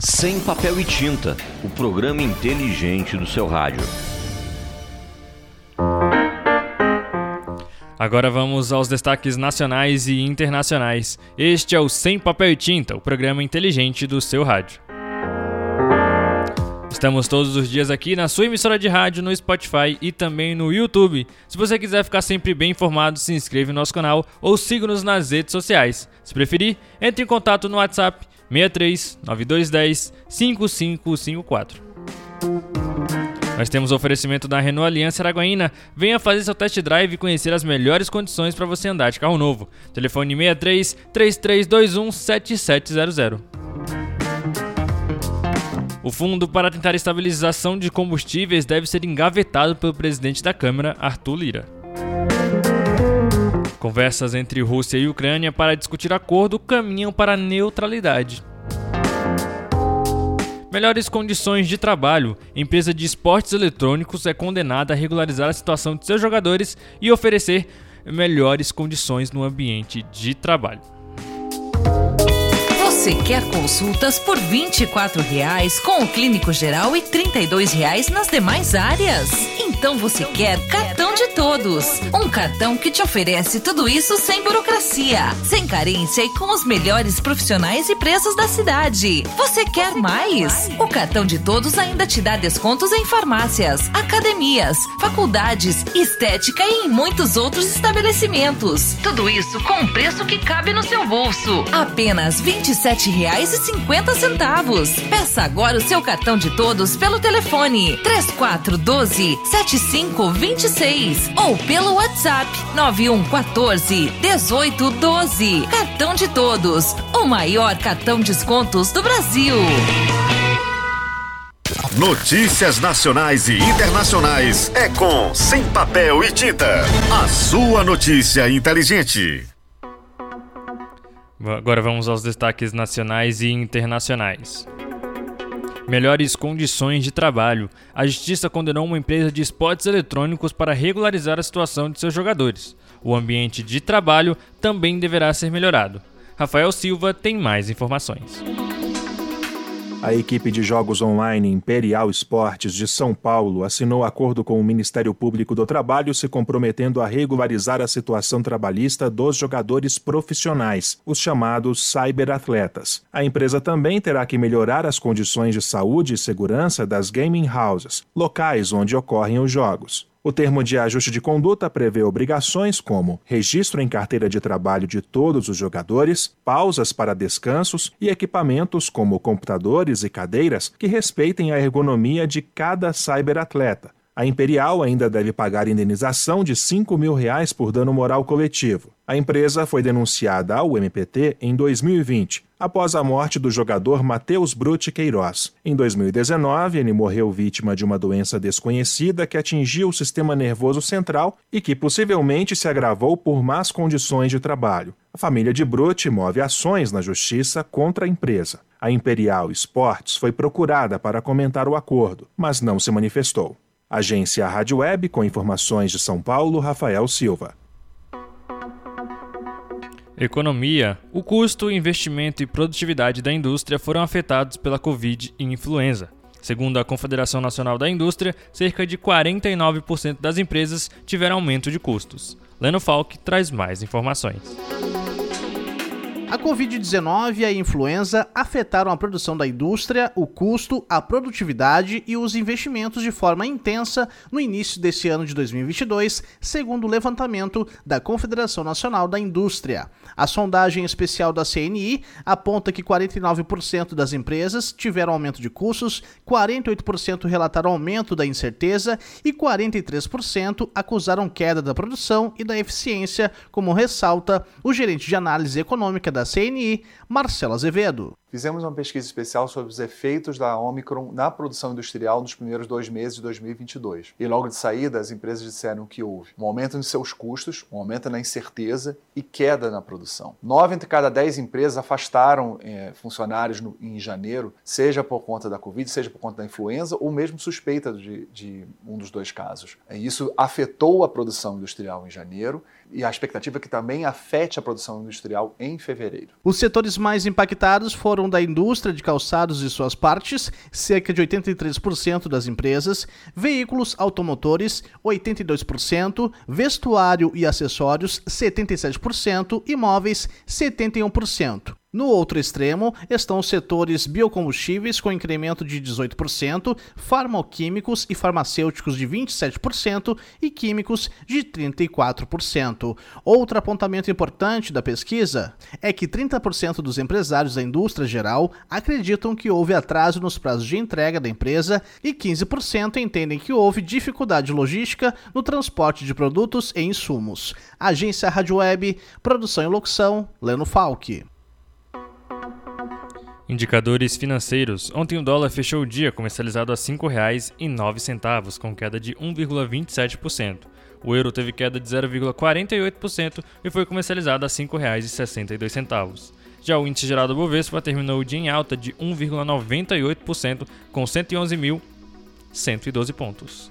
Sem papel e tinta, o programa inteligente do seu rádio. Agora vamos aos destaques nacionais e internacionais. Este é o Sem Papel e Tinta, o programa inteligente do seu rádio. Estamos todos os dias aqui na sua emissora de rádio, no Spotify e também no YouTube. Se você quiser ficar sempre bem informado, se inscreva no nosso canal ou siga-nos nas redes sociais. Se preferir, entre em contato no WhatsApp 63 9210 5554. Nós temos oferecimento da Renault Aliança Araguaína. Venha fazer seu test drive e conhecer as melhores condições para você andar de carro novo. Telefone 63 3321 7700. O fundo para tentar estabilização de combustíveis deve ser engavetado pelo presidente da Câmara, Arthur Lira. Conversas entre Rússia e Ucrânia para discutir acordo caminham para a neutralidade. Melhores condições de trabalho. Empresa de esportes eletrônicos é condenada a regularizar a situação de seus jogadores e oferecer melhores condições no ambiente de trabalho. Você quer consultas por 24 reais com o clínico geral e 32 reais nas demais áreas? Então você quer cartão de todos. Um cartão que te oferece tudo isso sem burocracia, sem carência e com os melhores profissionais e preços da cidade. Você quer mais? O cartão de todos ainda te dá descontos em farmácias, academias, faculdades, estética e em muitos outros estabelecimentos. Tudo isso com um preço que cabe no seu bolso. Apenas R$ 27,50. Peça agora o seu cartão de todos pelo telefone 3412 7526 ou pelo WhatsApp 9114 1812. Cartão de todos, o maior cartão descontos do Brasil. Notícias nacionais e internacionais é com Sem Papel e Tinta. A sua notícia inteligente. Agora vamos aos destaques nacionais e internacionais. Melhores condições de trabalho. A justiça condenou uma empresa de esportes eletrônicos para regularizar a situação de seus jogadores. O ambiente de trabalho também deverá ser melhorado. Rafael Silva tem mais informações. A equipe de jogos online Imperial Esportes de São Paulo assinou acordo com o Ministério Público do Trabalho se comprometendo a regularizar a situação trabalhista dos jogadores profissionais, os chamados cyberatletas. A empresa também terá que melhorar as condições de saúde e segurança das gaming houses, locais onde ocorrem os jogos. O termo de ajuste de conduta prevê obrigações como registro em carteira de trabalho de todos os jogadores, pausas para descansos e equipamentos como computadores e cadeiras que respeitem a ergonomia de cada cyberatleta. A Imperial ainda deve pagar indenização de 5 mil reais por dano moral coletivo. A empresa foi denunciada ao MPT em 2020, após a morte do jogador Matheus Brutti Queiroz. Em 2019, ele morreu vítima de uma doença desconhecida que atingiu o sistema nervoso central e que possivelmente se agravou por más condições de trabalho. A família de Brutti move ações na justiça contra a empresa. A Imperial Esportes foi procurada para comentar o acordo, mas não se manifestou. Agência Rádio Web, com informações de São Paulo, Rafael Silva. Economia. O custo, investimento e produtividade da indústria foram afetados pela Covid e influenza. Segundo a Confederação Nacional da Indústria, cerca de 49% das empresas tiveram aumento de custos. Leno Falk traz mais informações. A Covid-19 e a influenza afetaram a produção da indústria, o custo, a produtividade e os investimentos de forma intensa no início desse ano de 2022, segundo o levantamento da Confederação Nacional da Indústria. A sondagem especial da CNI aponta que 49% das empresas tiveram aumento de custos, 48% relataram aumento da incerteza e 43% acusaram queda da produção e da eficiência, como ressalta o gerente de análise econômica da CNI, Marcelo Azevedo. Fizemos uma pesquisa especial sobre os efeitos da Omicron na produção industrial nos primeiros dois meses de 2022. E logo de saída, as empresas disseram que houve um aumento nos seus custos, um aumento na incerteza e queda na produção. Nove entre cada dez empresas afastaram é, funcionários no, em janeiro, seja por conta da Covid, seja por conta da influenza ou mesmo suspeita de, de um dos dois casos. Isso afetou a produção industrial em janeiro e a expectativa é que também afete a produção industrial em fevereiro. Os setores mais impactados foram foram da indústria de calçados e suas partes, cerca de 83% das empresas, veículos automotores, 82%, vestuário e acessórios, 77% e móveis, 71%. No outro extremo estão os setores biocombustíveis com incremento de 18%, farmacoquímicos e farmacêuticos de 27% e químicos de 34%. Outro apontamento importante da pesquisa é que 30% dos empresários da indústria geral acreditam que houve atraso nos prazos de entrega da empresa e 15% entendem que houve dificuldade logística no transporte de produtos e insumos. Agência Rádio Web, produção e locução, Leno Falck. Indicadores financeiros. Ontem o dólar fechou o dia comercializado a R$ 5,09, com queda de 1,27%. O euro teve queda de 0,48% e foi comercializado a R$ 5,62. Já o índice geral do Bovespa terminou o dia em alta de 1,98%, com 111.112 pontos.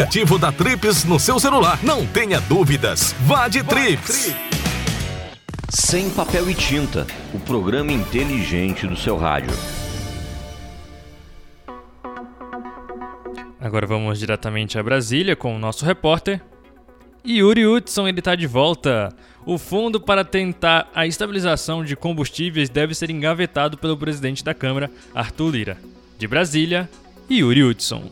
aplicativo da Trips no seu celular. Não tenha dúvidas. Vá de Trips. Sem papel e tinta, o programa inteligente do seu rádio. Agora vamos diretamente a Brasília com o nosso repórter. Yuri Hudson, ele está de volta. O fundo para tentar a estabilização de combustíveis deve ser engavetado pelo presidente da Câmara, Arthur Lira. De Brasília, Yuri Hudson.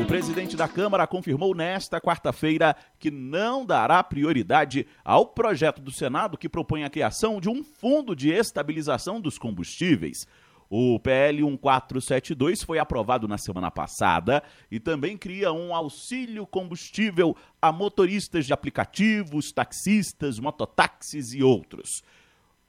O presidente da Câmara confirmou nesta quarta-feira que não dará prioridade ao projeto do Senado que propõe a criação de um fundo de estabilização dos combustíveis. O PL 1472 foi aprovado na semana passada e também cria um auxílio combustível a motoristas de aplicativos, taxistas, mototáxis e outros.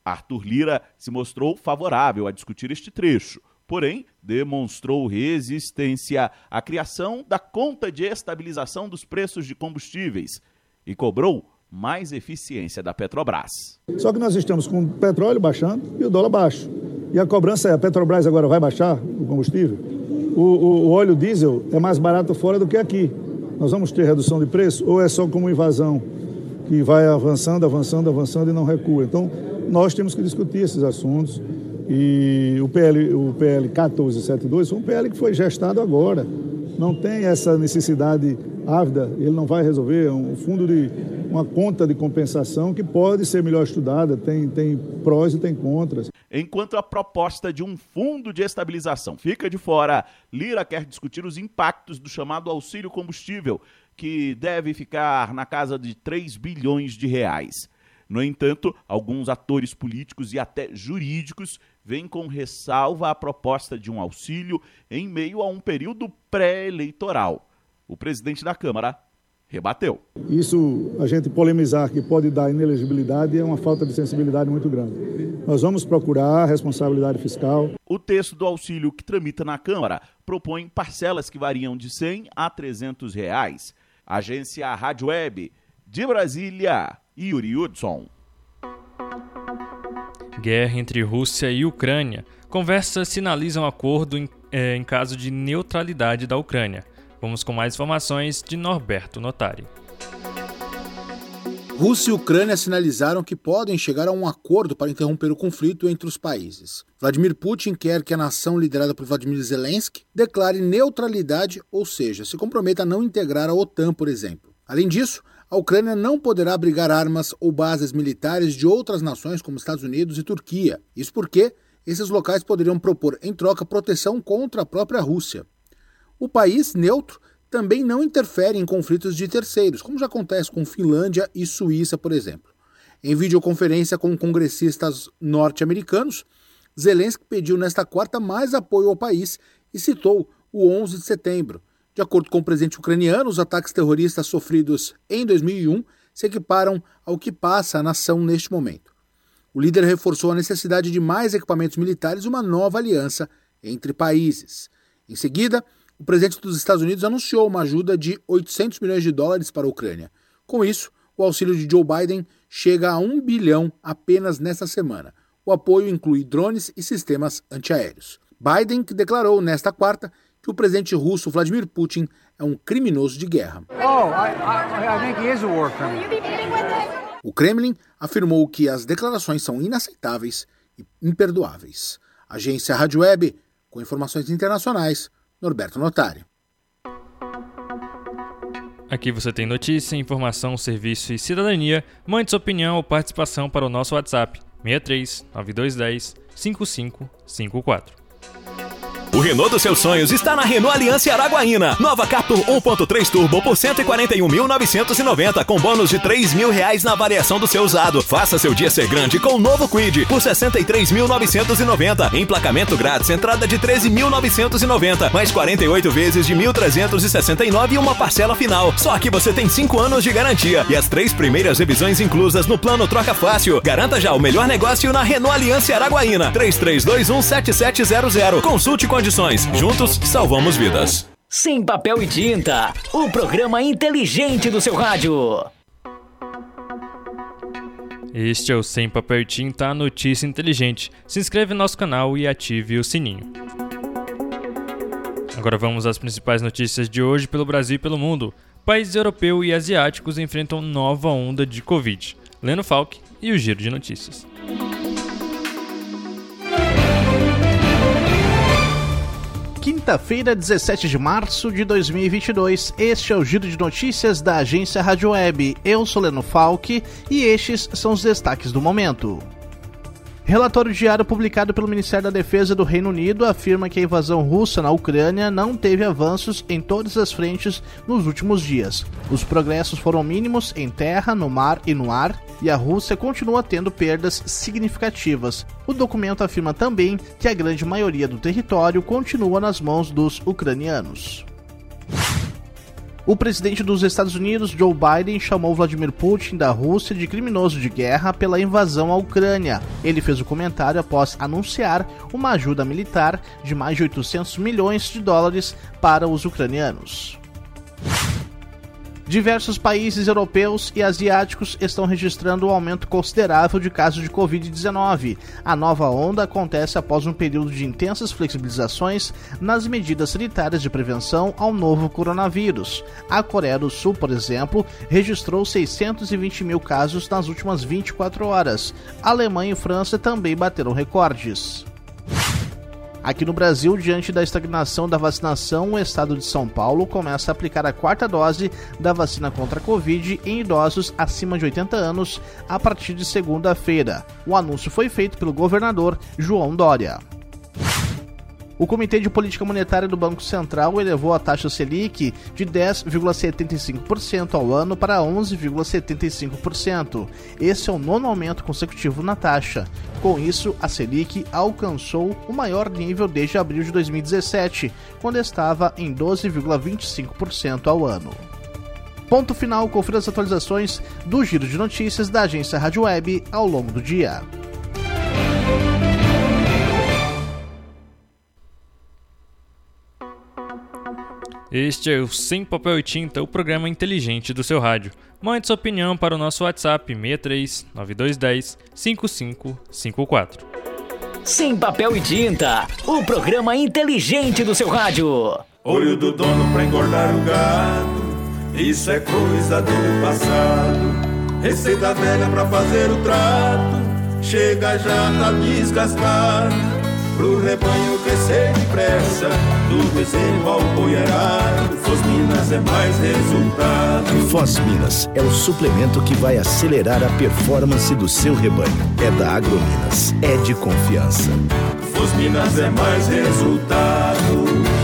Arthur Lira se mostrou favorável a discutir este trecho porém demonstrou resistência à criação da conta de estabilização dos preços de combustíveis e cobrou mais eficiência da Petrobras. Só que nós estamos com o petróleo baixando e o dólar baixo. E a cobrança é: a Petrobras agora vai baixar o combustível? O, o, o óleo diesel é mais barato fora do que aqui. Nós vamos ter redução de preço ou é só como invasão que vai avançando, avançando, avançando e não recua? Então, nós temos que discutir esses assuntos e o PL, o PL 1472 foi um PL que foi gestado agora. Não tem essa necessidade ávida, ele não vai resolver. É um fundo de uma conta de compensação que pode ser melhor estudada, tem, tem prós e tem contras. Enquanto a proposta de um fundo de estabilização fica de fora, Lira quer discutir os impactos do chamado auxílio combustível, que deve ficar na casa de 3 bilhões de reais. No entanto, alguns atores políticos e até jurídicos vêm com ressalva a proposta de um auxílio em meio a um período pré-eleitoral. O presidente da Câmara rebateu. Isso, a gente polemizar que pode dar inelegibilidade é uma falta de sensibilidade muito grande. Nós vamos procurar responsabilidade fiscal. O texto do auxílio que tramita na Câmara propõe parcelas que variam de 100 a 300 reais. Agência Rádio Web de Brasília. Yuri Hudson. Guerra entre Rússia e Ucrânia. Conversas sinalizam acordo em, é, em caso de neutralidade da Ucrânia. Vamos com mais informações de Norberto Notari. Rússia e Ucrânia sinalizaram que podem chegar a um acordo para interromper o conflito entre os países. Vladimir Putin quer que a nação liderada por Vladimir Zelensky declare neutralidade, ou seja, se comprometa a não integrar a OTAN, por exemplo. Além disso, a Ucrânia não poderá abrigar armas ou bases militares de outras nações como Estados Unidos e Turquia. Isso porque esses locais poderiam propor em troca proteção contra a própria Rússia. O país neutro também não interfere em conflitos de terceiros, como já acontece com Finlândia e Suíça, por exemplo. Em videoconferência com congressistas norte-americanos, Zelensky pediu nesta quarta mais apoio ao país e citou o 11 de setembro, de acordo com o presidente ucraniano, os ataques terroristas sofridos em 2001 se equiparam ao que passa a nação neste momento. O líder reforçou a necessidade de mais equipamentos militares e uma nova aliança entre países. Em seguida, o presidente dos Estados Unidos anunciou uma ajuda de 800 milhões de dólares para a Ucrânia. Com isso, o auxílio de Joe Biden chega a 1 bilhão apenas nesta semana. O apoio inclui drones e sistemas antiaéreos. Biden que declarou nesta quarta que o presidente russo Vladimir Putin é um criminoso de guerra. Oh, o Kremlin afirmou que as declarações são inaceitáveis e imperdoáveis. Agência Rádio Web, com informações internacionais, Norberto Notari. Aqui você tem notícia, informação, serviço e cidadania. Mande sua opinião ou participação para o nosso WhatsApp 63 9210 5554. O Renault dos seus sonhos está na Renault Aliança Araguaína. Nova Captur 1.3 Turbo por 141.990 com bônus de 3 mil reais na avaliação do seu usado. Faça seu dia ser grande com o novo Quid por 63.990. Emplacamento grátis, entrada de 13.990, mais 48 vezes de 1.369 e uma parcela final. Só que você tem 5 anos de garantia e as três primeiras revisões inclusas no plano Troca Fácil. Garanta já o melhor negócio na Renault Aliança Araguaína. 33217700. Consulte com condições. Juntos, salvamos vidas. Sem papel e tinta, o programa inteligente do seu rádio. Este é o Sem Papel e Tinta, a notícia inteligente. Se inscreve no nosso canal e ative o sininho. Agora vamos às principais notícias de hoje pelo Brasil e pelo mundo. Países europeus e asiáticos enfrentam nova onda de Covid. Leno Falk e o Giro de Notícias. Quinta-feira, 17 de março de 2022. Este é o giro de notícias da agência Rádio Web. Eu sou Leno Falck e estes são os destaques do momento. Relatório diário publicado pelo Ministério da Defesa do Reino Unido afirma que a invasão russa na Ucrânia não teve avanços em todas as frentes nos últimos dias. Os progressos foram mínimos em terra, no mar e no ar, e a Rússia continua tendo perdas significativas. O documento afirma também que a grande maioria do território continua nas mãos dos ucranianos. O presidente dos Estados Unidos, Joe Biden, chamou Vladimir Putin da Rússia de criminoso de guerra pela invasão à Ucrânia. Ele fez o comentário após anunciar uma ajuda militar de mais de 800 milhões de dólares para os ucranianos. Diversos países europeus e asiáticos estão registrando um aumento considerável de casos de Covid-19. A nova onda acontece após um período de intensas flexibilizações nas medidas sanitárias de prevenção ao novo coronavírus. A Coreia do Sul, por exemplo, registrou 620 mil casos nas últimas 24 horas. A Alemanha e França também bateram recordes. Aqui no Brasil, diante da estagnação da vacinação, o estado de São Paulo começa a aplicar a quarta dose da vacina contra a Covid em idosos acima de 80 anos a partir de segunda-feira. O anúncio foi feito pelo governador João Dória. O Comitê de Política Monetária do Banco Central elevou a taxa Selic de 10,75% ao ano para 11,75%. Esse é o nono aumento consecutivo na taxa. Com isso, a Selic alcançou o maior nível desde abril de 2017, quando estava em 12,25% ao ano. Ponto final, confira as atualizações do Giro de Notícias da agência Rádio Web ao longo do dia. Este é o Sem Papel e Tinta, o programa inteligente do seu rádio. Mande sua opinião para o nosso WhatsApp 63 9210 5554. Sem Papel e Tinta, o programa inteligente do seu rádio. Olho do dono pra engordar o gado, isso é coisa do passado. Receita velha pra fazer o trato, chega já tá desgastado. Pro rebanho crescer depressa, do bezerro ao boi arado, Fosminas é mais resultado. Fosminas é o suplemento que vai acelerar a performance do seu rebanho. É da Agrominas, é de confiança. Fosminas é mais resultado.